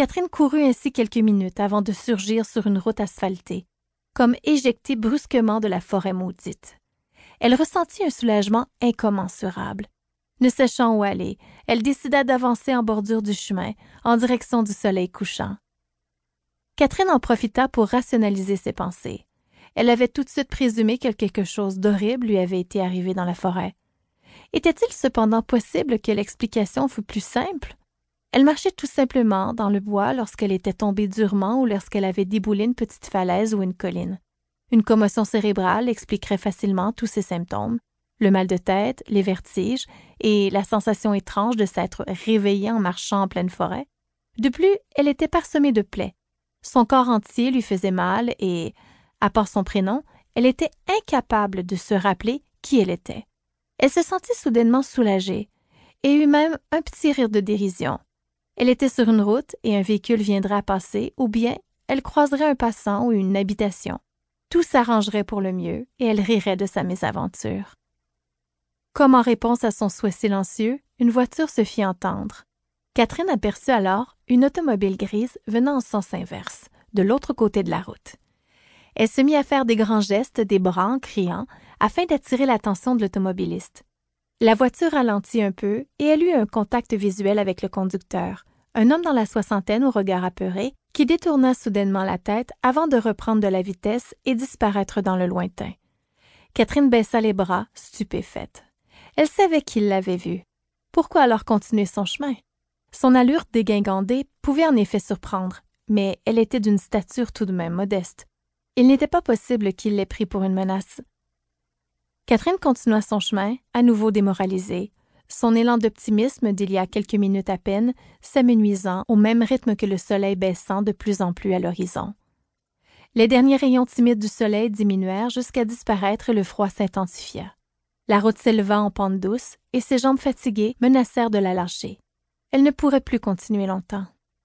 Catherine courut ainsi quelques minutes avant de surgir sur une route asphaltée, comme éjectée brusquement de la forêt maudite. Elle ressentit un soulagement incommensurable. Ne sachant où aller, elle décida d'avancer en bordure du chemin, en direction du soleil couchant. Catherine en profita pour rationaliser ses pensées. Elle avait tout de suite présumé que quelque chose d'horrible lui avait été arrivé dans la forêt. Était-il cependant possible que l'explication fût plus simple? Elle marchait tout simplement dans le bois lorsqu'elle était tombée durement ou lorsqu'elle avait déboulé une petite falaise ou une colline. Une commotion cérébrale expliquerait facilement tous ces symptômes le mal de tête, les vertiges et la sensation étrange de s'être réveillée en marchant en pleine forêt. De plus, elle était parsemée de plaies. Son corps entier lui faisait mal et, à part son prénom, elle était incapable de se rappeler qui elle était. Elle se sentit soudainement soulagée et eut même un petit rire de dérision. Elle était sur une route et un véhicule viendrait passer, ou bien elle croiserait un passant ou une habitation. Tout s'arrangerait pour le mieux et elle rirait de sa mésaventure. Comme en réponse à son souhait silencieux, une voiture se fit entendre. Catherine aperçut alors une automobile grise venant en sens inverse, de l'autre côté de la route. Elle se mit à faire des grands gestes, des bras en criant, afin d'attirer l'attention de l'automobiliste. La voiture ralentit un peu et elle eut un contact visuel avec le conducteur, un homme dans la soixantaine au regard apeuré, qui détourna soudainement la tête avant de reprendre de la vitesse et disparaître dans le lointain. Catherine baissa les bras, stupéfaite. Elle savait qu'il l'avait vu. Pourquoi alors continuer son chemin? Son allure dégingandée pouvait en effet surprendre, mais elle était d'une stature tout de même modeste. Il n'était pas possible qu'il l'ait pris pour une menace. Catherine continua son chemin, à nouveau démoralisée, son élan d'optimisme d'il y a quelques minutes à peine s'amenuisant au même rythme que le soleil baissant de plus en plus à l'horizon. Les derniers rayons timides du soleil diminuèrent jusqu'à disparaître et le froid s'intensifia. La route s'éleva en pente douce et ses jambes fatiguées menacèrent de la lâcher. Elle ne pourrait plus continuer longtemps.